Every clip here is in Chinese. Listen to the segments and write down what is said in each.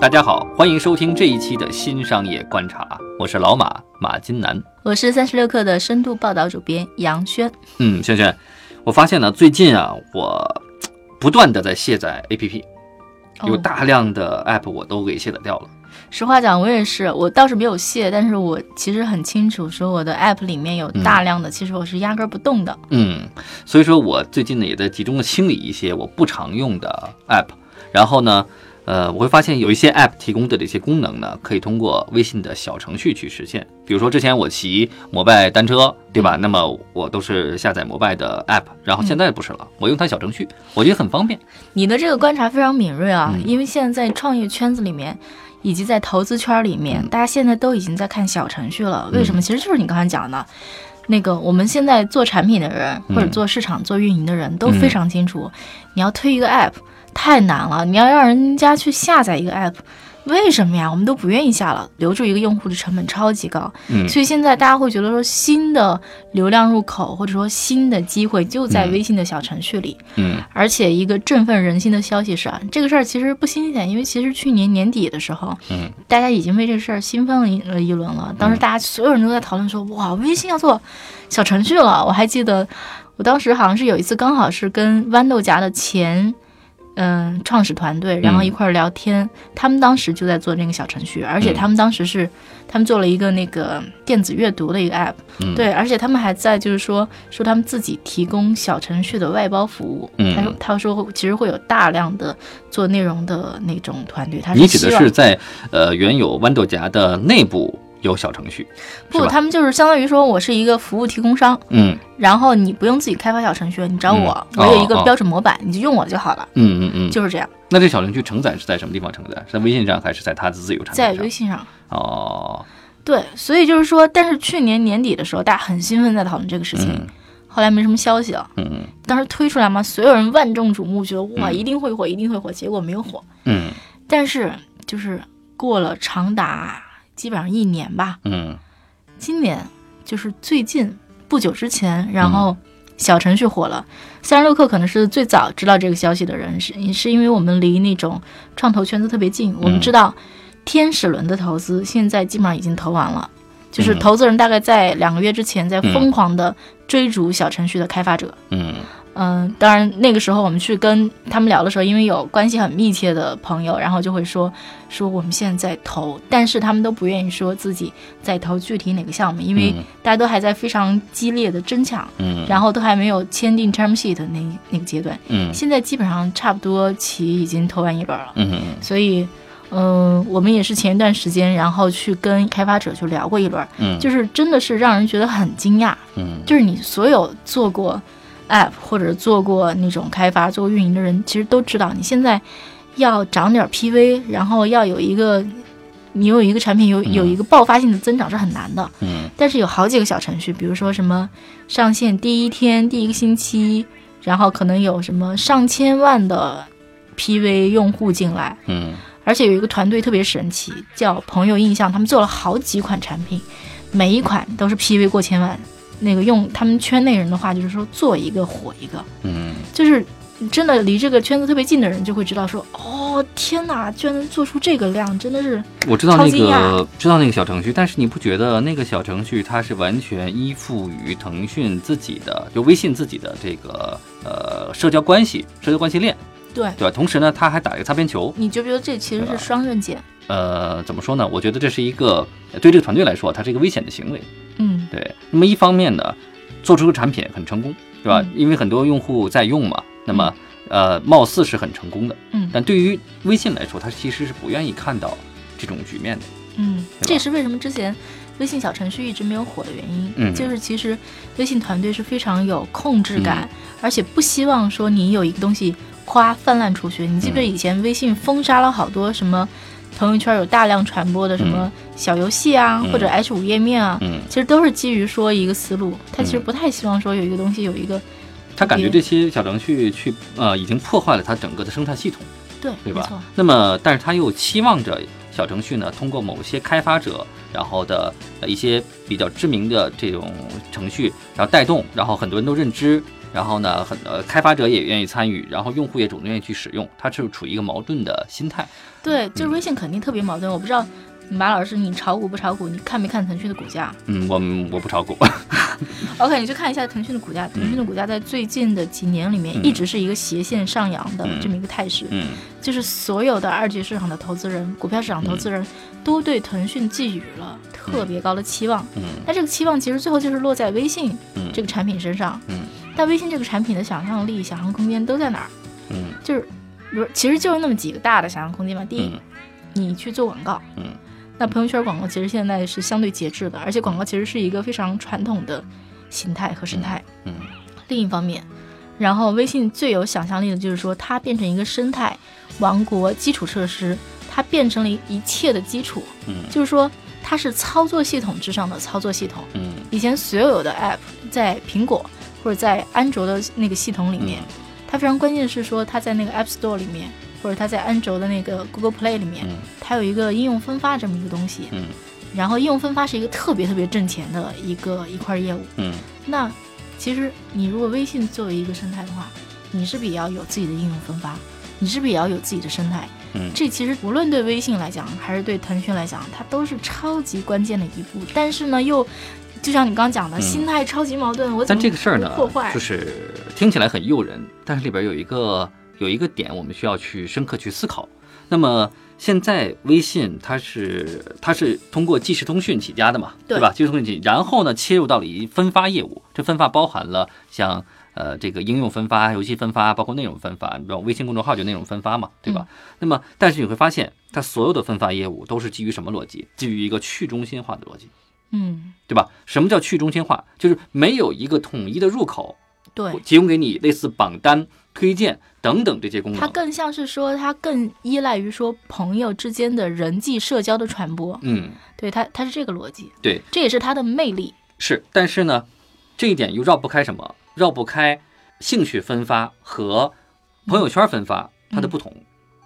大家好，欢迎收听这一期的新商业观察，我是老马马金南，我是三十六克的深度报道主编杨轩。嗯，轩轩，我发现呢，最近啊，我不断的在卸载 APP，有大量的 App 我都给卸载掉了。实话讲，我也是，我倒是没有卸，但是我其实很清楚，说我的 App 里面有大量的，其实我是压根儿不动的。嗯，所以说我最近呢也在集中的清理一些我不常用的 App，然后呢。呃，我会发现有一些 App 提供的这些功能呢，可以通过微信的小程序去实现。比如说之前我骑摩拜单车，对吧？那么我都是下载摩拜的 App，然后现在不是了，我用它小程序，我觉得很方便。你的这个观察非常敏锐啊，因为现在在创业圈子里面，以及在投资圈里面，大家现在都已经在看小程序了。为什么？其实就是你刚才讲的，那个我们现在做产品的人或者做市场做运营的人都非常清楚，你要推一个 App。太难了！你要让人家去下载一个 app，为什么呀？我们都不愿意下了，留住一个用户的成本超级高。嗯，所以现在大家会觉得说，新的流量入口或者说新的机会就在微信的小程序里。嗯，而且一个振奋人心的消息是啊，这个事儿其实不新鲜，因为其实去年年底的时候，嗯，大家已经为这个事儿兴奋了一了一轮了。当时大家所有人都在讨论说，哇，微信要做小程序了。我还记得，我当时好像是有一次刚好是跟豌豆荚的前。嗯，创始团队，然后一块儿聊天。他们当时就在做那个小程序，而且他们当时是，他们做了一个那个电子阅读的一个 app。对，而且他们还在就是说说他们自己提供小程序的外包服务。他说他说其实会有大量的做内容的那种团队。他你指的是在呃原有豌豆荚的内部。有小程序，不，他们就是相当于说，我是一个服务提供商，嗯，然后你不用自己开发小程序，你找我，我有一个标准模板，你就用我就好了，嗯嗯嗯，就是这样。那这小程序承载是在什么地方承载？是在微信上还是在它的自由产品上？在微信上。哦，对，所以就是说，但是去年年底的时候，大家很兴奋在讨论这个事情，后来没什么消息了。嗯嗯。当时推出来嘛，所有人万众瞩目，觉得哇，一定会火，一定会火，结果没有火。嗯。但是就是过了长达基本上一年吧。嗯。今年就是最近不久之前，然后小程序火了。三十六氪可能是最早知道这个消息的人，是是因为我们离那种创投圈子特别近。我们知道天使轮的投资现在基本上已经投完了，就是投资人大概在两个月之前在疯狂的追逐小程序的开发者。嗯。嗯，当然那个时候我们去跟他们聊的时候，因为有关系很密切的朋友，然后就会说说我们现在在投，但是他们都不愿意说自己在投具体哪个项目，因为大家都还在非常激烈的争抢，嗯，然后都还没有签订 term sheet 那那个阶段，嗯，现在基本上差不多齐已经投完一轮了，嗯，所以嗯，我们也是前一段时间然后去跟开发者去聊过一轮，嗯，就是真的是让人觉得很惊讶，嗯，就是你所有做过。App 或者做过那种开发、做过运营的人，其实都知道，你现在要涨点 PV，然后要有一个，你有一个产品有有一个爆发性的增长是很难的。嗯。但是有好几个小程序，比如说什么上线第一天、第一个星期，然后可能有什么上千万的 PV 用户进来。嗯。而且有一个团队特别神奇，叫朋友印象，他们做了好几款产品，每一款都是 PV 过千万。那个用他们圈内人的话，就是说做一个火一个，嗯，就是真的离这个圈子特别近的人就会知道说，哦天哪，居然能做出这个量，真的是我知道那个知道那个小程序，但是你不觉得那个小程序它是完全依附于腾讯自己的，就微信自己的这个呃社交关系社交关系链，对对吧？同时呢，它还打一个擦边球，你觉不觉得这其实是双刃剑。呃，怎么说呢？我觉得这是一个对这个团队来说，它是一个危险的行为。嗯，对。那么一方面呢，做出个产品很成功，对吧？因为很多用户在用嘛。那么，呃，貌似是很成功的。嗯。但对于微信来说，它其实是不愿意看到这种局面的。嗯，这也是为什么之前微信小程序一直没有火的原因。嗯。就是其实微信团队是非常有控制感，而且不希望说你有一个东西夸泛滥出去。你记不记得以前微信封杀了好多什么？朋友圈有大量传播的什么小游戏啊，嗯或者 H 五页面啊，嗯，其实都是基于说一个思路。他其实嗯不太希望说有一个东西有一个他感觉这些小程序去呃已经破坏了它整个的生态系统，对，对吧，？那么，但是他又期望着小程序呢，通过某些开发者，然后的呃一些比较知名的这种程序，然后带动，然后很多人都认知，然后呢，很呃开发者也愿意参与，然后用户也主动愿意去使用，它是处于一个矛盾的心态。对，就是微信肯定特别矛盾。我不知道马老师你炒股不炒股？你看没看腾讯的股价嗯，我们我不炒股？OK，你去看一下腾讯的股价。腾讯的股价在最近的几年里面嗯一直是一个斜线上扬的嗯这么一个态势。嗯就是所有的二级市场的投资人、股票市场投资人都对腾讯寄予了特别高的期望。嗯但这个期望其实最后就是落在微信嗯这个产品身上。嗯但微信这个产品的想象力、想象空间都在哪儿？嗯就是，比如其实就是那么几个大的想象空间嘛。第一，嗯你去做广告，嗯那朋友圈广告其实现在是相对节制的，而且广告其实是一个非常传统的形态和生态。嗯另一方面，然后微信最有想象力的就是说，它变成一个生态王国基础设施，它变成了一切的基础，嗯就是说它是操作系统之上的操作系统。嗯以前所有的 App 在苹果或者在安卓的那个系统里面，它非常关键的是说它在那个 App Store 里面，或者它在安卓的那个 Google Play 里面，嗯它有一个应用分发这么一个东西。嗯然后应用分发是一个特别特别挣钱的一个一块业务。嗯那其实你如果微信作为一个生态的话，你是不是也要有自己的应用分发？你是不是也要有自己的生态？嗯这其实无论对微信来讲，还是对腾讯来讲，它都是超级关键的一步。但是呢，又就像你刚讲的，嗯心态超级矛盾。我怎但么这个事儿呢破坏，就是听起来很诱人，但是里边有一个有一个点，我们需要去深刻去思考。那么现在微信它是它是通过即时通讯起家的嘛，对吧？即时通讯起，然后呢切入到了一分发业务，这分发包含了像呃这个应用分发、游戏分发，包括内容分发，你比如微信公众号就内容分发嘛，对吧？那么但是你会发现，它所有的分发业务都是基于什么逻辑？基于一个去中心化的逻辑。嗯，对吧？什么叫去中心化？就是没有一个统一的入口，对，提供给你类似榜单、推荐等等这些功能。它更像是说，它更依赖于说朋友之间的人际社交的传播。嗯，对它，它是这个逻辑，对，这也是它的魅力。是。但是呢，这一点又绕不开什么？绕不开兴趣分发和朋友圈分发它的不同。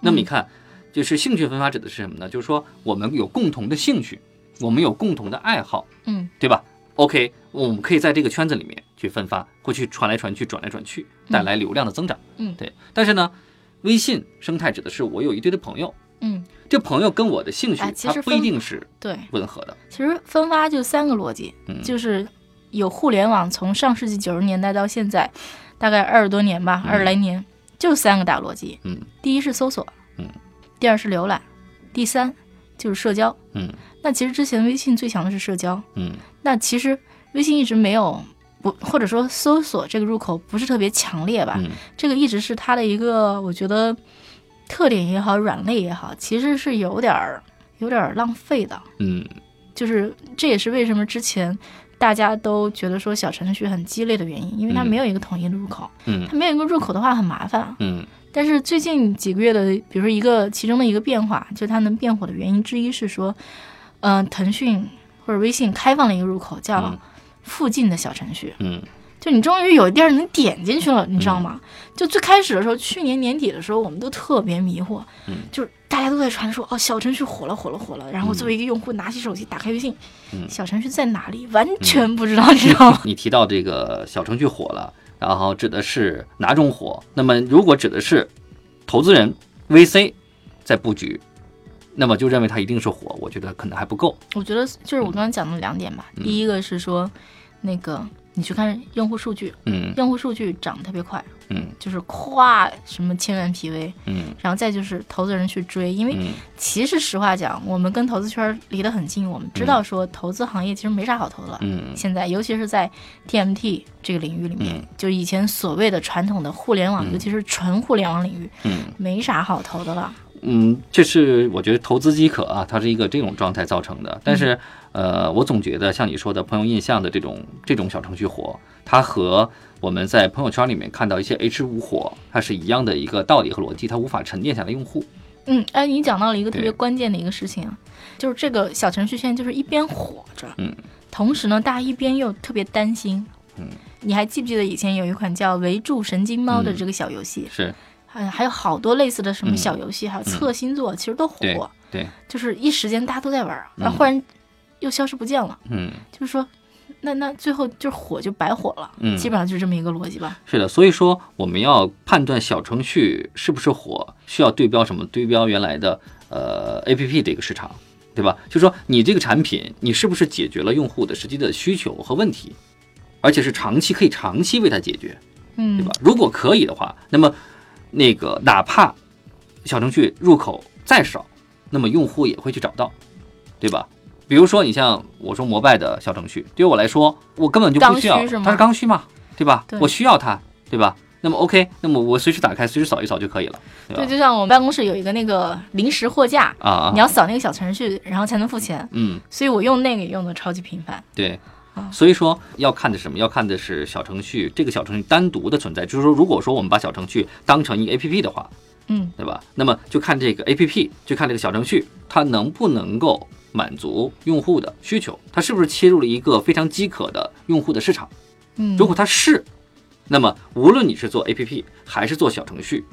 那么你看，就是兴趣分发指的是什么呢？就是说我们有共同的兴趣，我们有共同的爱好，嗯对吧？OK，我们可以在这个圈子里面去分发，会去传来传去、转来转去，带来流量的增长。嗯对。但是呢，微信生态指的是我有一堆的朋友，嗯，这朋友跟我的兴趣哎，其它不一定是对。吻合的。其实分发就三个逻辑，嗯就是有互联网从上世纪九十年代到现在，大概二十多年吧，嗯二十来年，就三个大逻辑。嗯第一是搜索，嗯，第二是浏览，第三就是社交。嗯那其实之前微信最强的是社交，嗯那其实微信一直没有不或者说搜索这个入口不是特别强烈吧，嗯这个一直是它的一个我觉得特点也好，软肋也好，其实是有点儿有点儿浪费的。嗯就是这也是为什么之前大家都觉得说小程序很鸡肋的原因，因为它嗯没有一个统一的入口，嗯它没有一个入口的话很麻烦。嗯但是最近几个月的，比如说一个其中的一个变化，就它能变火的原因之一是说，嗯、腾讯或者微信开放了一个入口，叫嗯附近的小程序。嗯就你终于有地儿能点进去了，你知道吗？就最开始的时候，去年年底的时候，我们都特别迷惑，嗯就是大家都在传说哦，小程序火了，火了，火了。然后作为一个用户，拿起手机打开微信，嗯小程序在哪里？完全不知道，你知道吗？你提到这个小程序火了，然后指的是哪种火？那么如果指的是投资人 VC 在布局，那么就认为它一定是火，我觉得可能还不够。我觉得就是我刚刚讲的两点吧。嗯第一个是说，那个你去看用户数据，嗯。用户数据涨得特别快，嗯。就是咵什么千万 PV，嗯。然后再就是投资人去追，因为嗯。其实实话讲，我们跟投资圈离得很近，我们知道说投资行业其实没啥好投的。嗯。现在，尤其是在 TMT 这个领域里面，嗯。就以前所谓的传统的互联网，嗯。尤其是纯互联网领域，嗯。没啥好投的了。嗯，这是我觉得投资饥渴啊，它是一个这种状态造成的。但是，呃，我总觉得像你说的朋友印象的这种这种小程序火，它和我们在朋友圈里面看到一些 H 五火，它是一样的一个道理和逻辑，它无法沉淀下来用户。嗯，哎，你讲到了一个特别关键的一个事情啊，就是这个小程序现在就是一边火着，嗯，同时呢，大家一边又特别担心，嗯，你还记不记得以前有一款叫《围住神经猫》的嗯。这个小游戏？是。还还有好多类似的什么嗯。小游戏，还有测星座，其实都对火，对，就是一时间大家都在玩然后忽然又消失不见了，嗯。就是说，那那最后就是火就白火了，嗯基本上就是这么一个逻辑吧。是的，所以说我们要判断小程序是不是火，需要对标什么？对标原来的呃 A P P 这个市场，对吧？就是说你这个产品，你是不是解决了用户的实际的需求和问题，而且是长期可以长期为他解决，嗯，对吧？如果可以的话，那么那个哪怕小程序入口再少，那么用户也会去找到，对吧？比如说你像我说摩拜的小程序，对于我来说，我根本就不需要，它是刚需嘛，对吧？对我需要它，对吧？那么 OK，那么我随时打开，随时扫一扫就可以了，对？对，就像我们办公室有一个那个临时货架，啊啊，你要扫那个小程序，然后才能付钱，嗯，所以我用那个也用的超级频繁。对啊。所以说要看的是什么？要看的是小程序这个小程序单独的存在。就是说，如果说我们把小程序当成一个 APP 的话，嗯，对吧？那么就看这个 A P P，就看这个小程序，它能不能够满足用户的需求，它是不是切入了一个非常饥渴的用户的市场？嗯，如果它是，那么无论你是做 A P P 还是做小程序，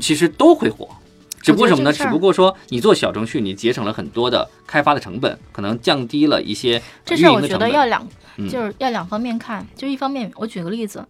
其实都会火。只不过什么呢？只不过说你做小程序，你节省了很多的开发的成本，可能降低了一些这事儿我觉。得要两，嗯就是要两方面看。就一方面，我举个例子，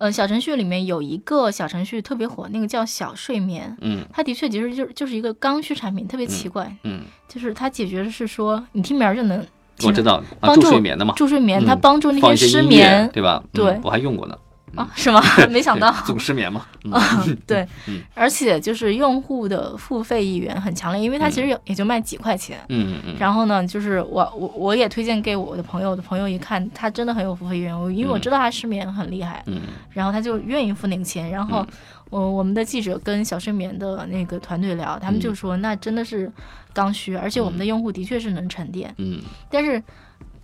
呃，小程序里面有一个小程序特别火，那个叫小睡眠。嗯它的确其实就是就是一个刚需产品，特别奇怪，嗯，就是它解决的是说你听名儿就能我知道啊，助帮助睡眠的嘛，助睡眠，嗯它帮助那些失眠对吧？嗯对我还用过呢。啊，是吗？没想到总失眠嘛。嗯啊，对嗯，而且就是用户的付费意愿很强烈，因为它其实也也就卖几块钱。嗯嗯嗯。然后呢，就是我我我也推荐给我的朋友，我的朋友一看他真的很有付费意愿，我因为我嗯知道他失眠很厉害，嗯然后他就愿意付那个钱。然后嗯我我们的记者跟小睡眠的那个团队聊，他们就说那真的是刚需，而且我们的用户的确是能沉淀。嗯但是，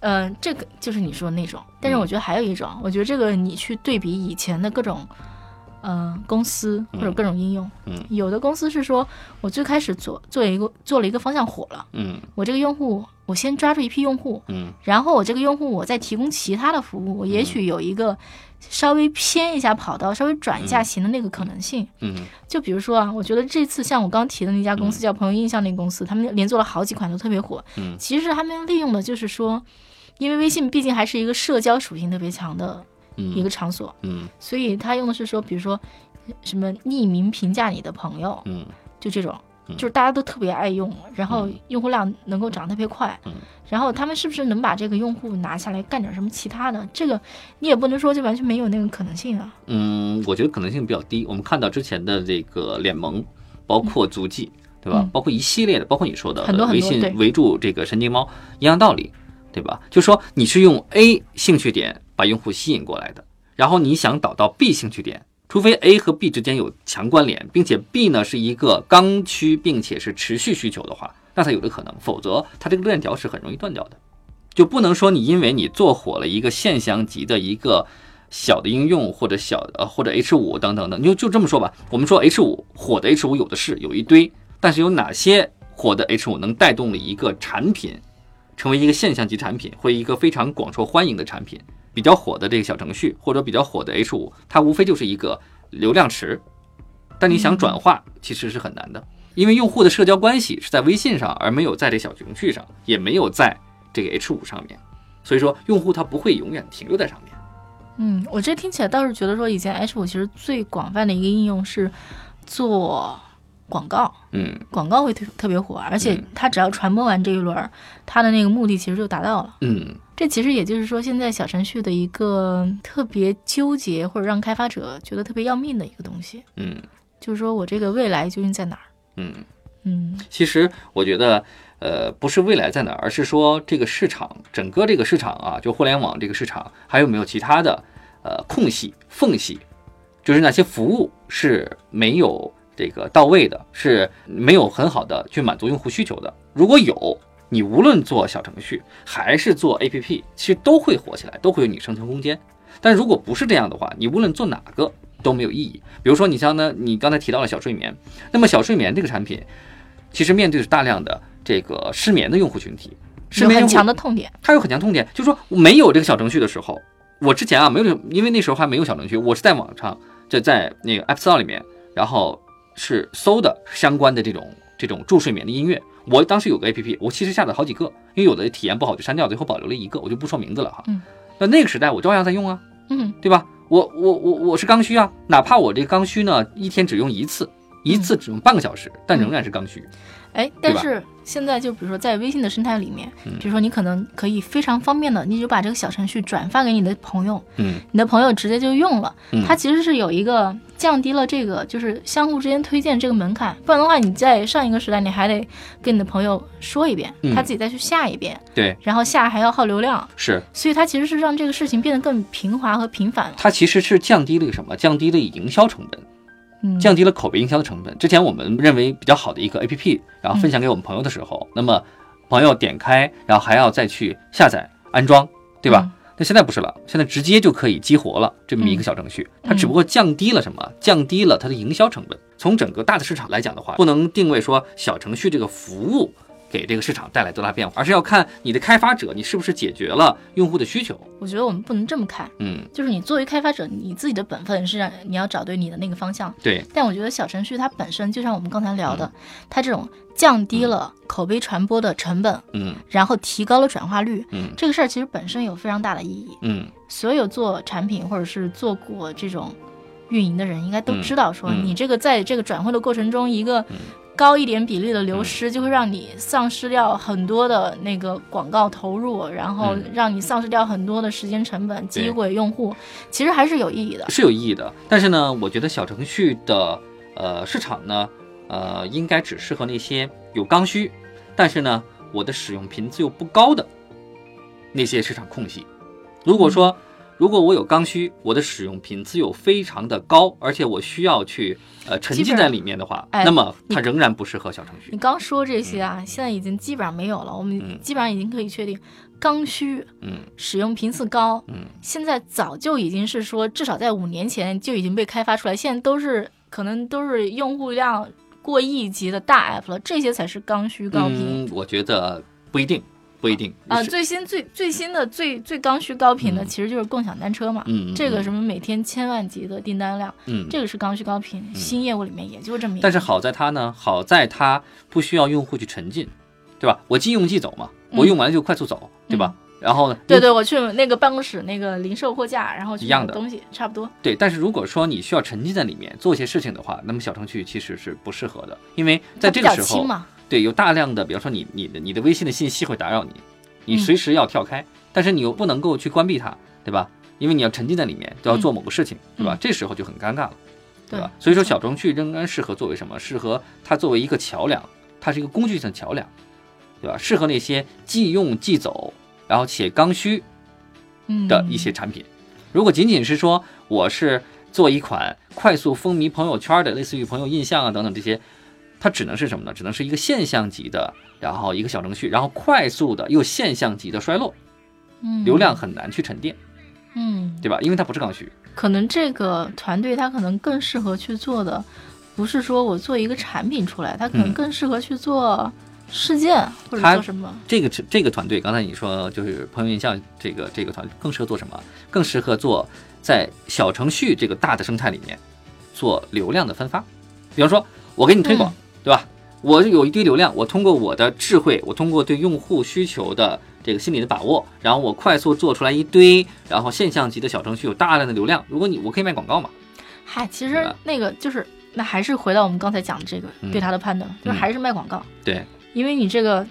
呃，这个就是你说的那种。但是嗯。我觉得还有一种，我觉得这个你去对比以前的各种，呃，公司或者各种应用，嗯。有的公司是说我最开始做做一个做了一个方向火了，嗯。我这个用户我先抓住一批用户，嗯然后我这个用户我再提供其他的服务，我也许有一个稍微偏一下跑道、稍微转一下型的那个可能性。嗯。就比如说啊，我觉得这次像我刚提的那家公司叫朋友印象那个公司，他们连做了好几款都特别火。嗯。其实他们利用的就是说，因为微信毕竟还是一个社交属性特别强的嗯一个场所，嗯所以他用的是说，比如说什么匿名评价你的朋友，嗯就这种。嗯就是大家都特别爱用，然后嗯用户量能够涨得特别快，嗯然后他们是不是能把这个用户拿下来干点什么其他的？这个你也不能说就完全没有那个可能性啊。嗯，我觉得可能性比较低。我们看到之前的这个联盟，包括足迹，对吧嗯？包括一系列的，包括你说的很多很微信围住这个神经猫一样道理，对吧？就说你是用 A 兴趣点把用户吸引过来的，然后你想导到 B 兴趣点，除非 A 和 B 之间有强关联，并且 B 呢是一个刚需，并且是持续需求的话，那才有的可能，否则它这个链条是很容易断掉的。就不能说你因为你做火了一个现象级的一个小的应用或者小呃或者 H 五等等等，你就就这么说吧。我们说 H 五火的 H 五有的是，有一堆，但是有哪些火的 H 五能带动了一个产品成为一个现象级产品，或一个非常广受欢迎的产品？比较火的这个小程序或者比较火的 H 五，它无非就是一个流量池，但你想转化其实是很难的，因为用户的社交关系是在微信上，而没有在这小程序上，也没有在这个 H 五上面，所以说用户他不会永远停留在上面。嗯，我这听起来倒是觉得说，以前 H 五其实最广泛的一个应用是做广告，嗯。广告会特特别火，而且嗯。它只要传播完这一轮儿，它的那个目的其实就达到了。嗯。这其实也就是说，现在小程序的一个特别纠结或者让开发者觉得特别要命的一个东西，嗯。就是说我这个未来究竟在哪儿？嗯，嗯。其实我觉得，呃，不是未来在哪儿，而是说这个市场，整个这个市场啊，就互联网这个市场，还有没有其他的呃空隙、缝隙，就是那些服务是没有这个到位的，是没有很好的去满足用户需求的。如果有，你无论做小程序还是做 APP，其实都会火起来，都会有你生存空间。但如果不是这样的话，你无论做哪个都没有意义。比如说，你像呢，你刚才提到了小睡眠，那么小睡眠这个产品，其实面对着大量的这个失眠的用户群体，失眠很强的痛点。它有很强痛点，就是说没有这个小程序的时候，我之前啊没有，因为那时候还没有小程序，我是在网上就在那个 App Store 里面，然后是搜的相关的这种这种助睡眠的音乐。我当时有个 APP，我其实下载好几个，因为有的体验不好就删掉，最后保留了一个，我就不说名字了哈。嗯，那那个时代我照样在用啊，嗯，对吧？我我我我是刚需啊，哪怕我这个刚需呢一天只用一次，一次只用半个小时，但仍然是刚需。哎，但是现在就比如说在微信的生态里面，嗯比如说你可能可以非常方便的，你就把这个小程序转发给你的朋友，嗯你的朋友直接就用了。嗯它其实是有一个降低了这个就是相互之间推荐这个门槛，不然的话你在上一个时代你还得跟你的朋友说一遍，嗯他自己再去下一遍，对，然后下还要耗流量，是所以它其实是让这个事情变得更平滑和频繁了。它其实是降低了一个什么？降低了营销成本。嗯，降低了口碑营销的成本。之前我们认为比较好的一个 APP，然后分享给我们朋友的时候，那么朋友点开，然后还要再去下载安装，对吧？嗯那现在不是了，现在直接就可以激活了这么一个小程序，它只不过降低了什么？降低了它的营销成本。从整个大的市场来讲的话，不能定位说小程序这个服务给这个市场带来多大变化，而是要看你的开发者你是不是解决了用户的需求。我觉得我们不能这么看，嗯，就是你作为开发者，你自己的本分是让你要找对你的那个方向。对，但我觉得小程序它本身就像我们刚才聊的，它这种降低了口碑传播的成本，嗯。然后提高了转化率，嗯。这个事儿其实本身有非常大的意义。嗯。所有做产品或者是做过这种运营的人，应该都嗯。知道，说嗯。你这个在这个转会的过程中，一个嗯高一点比例的流失，就会让你丧失掉很多的那个广告投入，然后嗯让你丧失掉很多的时间成本，对击毁用户，其实还是有意义的。是有意义的。但是呢，我觉得小程序的呃市场呢，呃，应该只适合那些有刚需，但是呢，我的使用频次又不高的那些市场空隙。如果说如果我有刚需，我的使用频次又非常的高，而且我需要去呃沉浸在里面的话，哎那么它仍然不适合小程序你。刚说这些啊，现在已经基本上没有了。我嗯们基本上已经可以确定，刚需嗯使用频次高，嗯，现在早就已经是说，至少在五年前就已经被开发出来，现在都是可能都是用户量过亿级的大 app 了，这些才是刚需高频。嗯，我觉得不一定，不一定啊，最新最最新的最最刚需高频的，嗯其实就是共享单车嘛。这个什么每天千万级的订单量，嗯，这个是刚需高频，新业务里面也就这么一。但是好在它呢，好在它不需要用户去沉浸，对吧？我即用即走嘛，嗯我用完就快速走，对吧？然后呢，对对，我去那个办公室那个零售货架，然后去一样的东西，差不多。对。但是如果说你需要沉浸在里面做一些事情的话，那么小程序其实是不适合的，因为在这个时候，对有大量的，比方说你你的你的微信的信息会打扰你，你嗯随时要跳开，但是你又不能够去关闭它，对吧？因为你要沉浸在里面，都要做某个事情，对吧嗯？这时候就很尴尬了。对对吧？所以说小程序仍然适合作为什么？适合它作为一个桥梁，它是一个工具性的桥梁，对吧？适合那些即用即走，然后且刚需嗯的一些产品。如果仅仅是说我是做一款快速风靡朋友圈的，类似于朋友印象啊等等这些，它只能是什么呢？只能是一个现象级的，然后一个小程序，然后快速的又现象级的衰落，嗯流量很难去沉淀，嗯，对吧？因为它不是刚需。可能这个团队它可能更适合去做的，不是说我做一个产品出来，它可能嗯更适合去做事件或者做什么。这个这个团队，刚才你说就是朋友印象这个这个团队更适合做什么？更适合做在小程序这个大的生态里面做流量的分发。比方说，我给你推广，对吧？我有一堆流量，我通过我的智慧，我通过对用户需求的这个心理的把握，然后我快速做出来一堆，然后现象级的小程序有大量的流量。如果你我可以卖广告嘛？嗨，其实那个就是那还是回到我们刚才讲的这个嗯对他的判断，就是还是卖广告，对，因为你这个，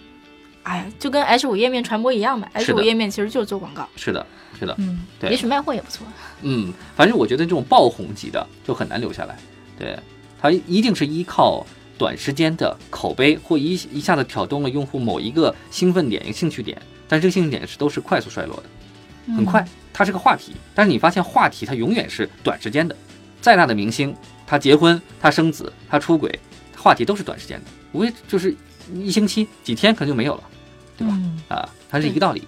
哎呀，就跟 H 五页面传播一样嘛，H 五页面其实就是做广告。是的，是的。嗯，对也许卖货也不错。嗯，反正我觉得这种爆红级的就很难留下来，对，它一定是依靠短时间的口碑或一一下子挑动了用户某一个兴奋点、一个兴趣点，但这个兴趣点是都是快速衰落的，嗯。很快，它是个话题，但是你发现话题它永远是短时间的，再大的明星，他结婚、他生子、他出轨，话题都是短时间的，无非就是一星期、几天可能就没有了对吧？嗯，啊，它是一个道理，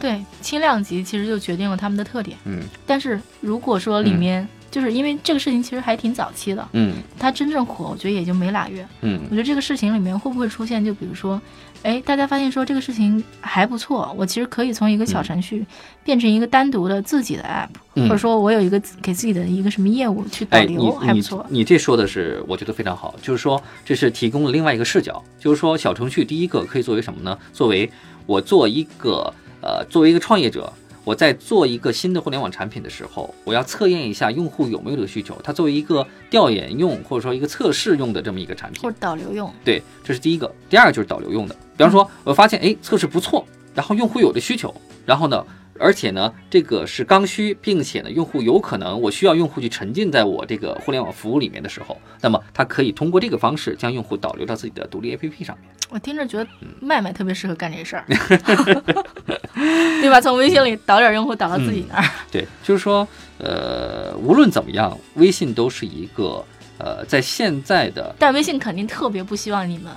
对，轻量级其实就决定了他们的特点。嗯。但是如果说里面就是因为这个事情其实还挺早期的，嗯它真正火，我觉得也就没俩月。嗯我觉得这个事情里面会不会出现，就比如说，哎，大家发现说这个事情还不错，我其实可以从一个小程序变成一个单独的自己的 app，、嗯或者说我有一个给自己的一个什么业务去导流，还不你错。你这说的是，我觉得非常好，就是说这是提供了另外一个视角，就是说小程序第一个可以作为什么呢？作为我做一个呃，作为一个创业者。我在做一个新的互联网产品的时候，我要测验一下用户有没有这个需求。它作为一个调研用或者说一个测试用的这么一个产品或，者导流用，对，这是第一个。第二个就是导流用的，比方说我发现哎测试不错，然后用户有的需求，然后呢，而且呢这个是刚需，并且呢用户有可能我需要用户去沉浸在我这个互联网服务里面的时候，那么它可以通过这个方式将用户导流到自己的独立 APP 上面。我听着觉得麦麦特别适合干这事儿，对吧？从微信里导点用户导到自己那儿，对，就是说呃无论怎么样，微信都是一个呃在现在的但微信肯定特别不希望你们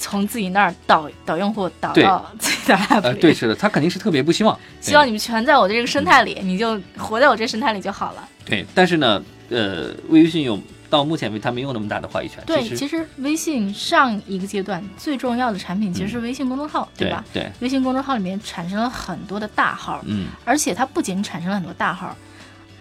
从自己那儿导导用户导到自己的 app 里，呃对是的，他肯定是特别不希望，希望你们全在我的这个生态里，你就活在我这生态里就好了。对，但是呢呃微信有到目前为止它没有那么大的话语权，对，其实其实微信上一个阶段最重要的产品其实是微信公众号，对吧？对。微信公众号里面产生了很多的大号，嗯。而且它不仅产生了很多大号，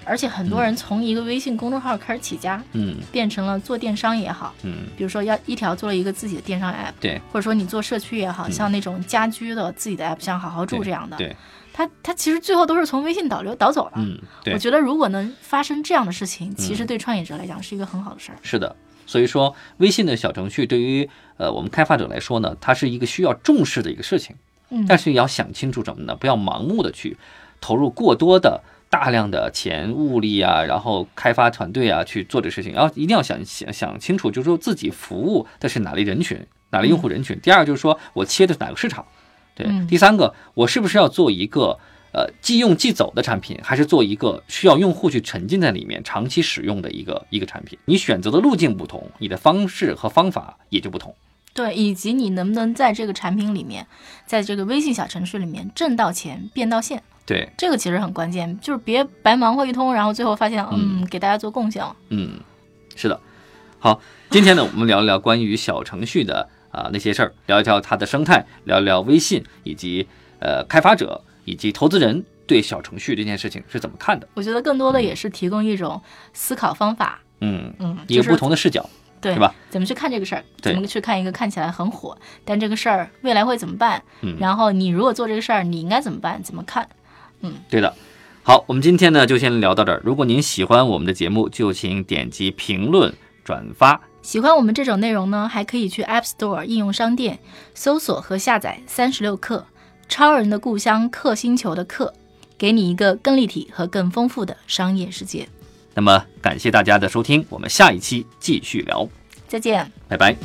而且很多人从一个微信公众号开始起家，嗯变成了做电商也好，嗯比如说要一条做了一个自己的电商 app，对。或者说你做社区也好，嗯像那种家居的自己的 app，像好好住这样的，对，它它其实最后都是从微信导流导走了。嗯，对我，觉得如果能发生这样的事情，其实嗯对创业者来讲是一个很好的事儿。是的。所以说，微信的小程序对于呃我们开发者来说呢，它是一个需要重视的一个事情，嗯，但是也要想清楚什么呢？不要盲目的去投入过多的大量的钱、物力啊，然后开发团队啊去做这事情，然后一定要想想想清楚，就是说自己服务的是哪类人群，哪类用户人群。第二就是说我切的是哪个市场，对。嗯第三个，我是不是要做一个呃即用即走的产品，还是做一个需要用户去沉浸在里面长期使用的一个一个产品？你选择的路径不同，你的方式和方法也就不同。对，以及你能不能在这个产品里面，在这个微信小程序里面挣到钱、变到线，对，这个其实很关键，就是别白忙活一通，然后最后发现，嗯，给大家做贡献了。嗯，是的。好，今天呢，我们聊一聊关于小程序的啊、那些事儿，聊一聊它的生态，聊一聊微信以及呃开发者以及投资人对小程序这件事情是怎么看的。我觉得更多的也是提供一种思考方法，嗯，嗯，一个不同的视角。对是吧？怎么去看这个事儿？怎么去看一个看起来很火，但这个事儿未来会怎么办？嗯然后你如果做这个事儿，你应该怎么办？怎么看？对的。好，我们今天呢就先聊到这儿。如果您喜欢我们的节目，就请点击评论、转发。喜欢我们这种内容呢，还可以去 App Store 应用商店搜索和下载三十六课，超人的故乡克星球的克，给你一个更立体和更丰富的商业世界。那么感谢大家的收听，我们下一期继续聊，再见。拜拜。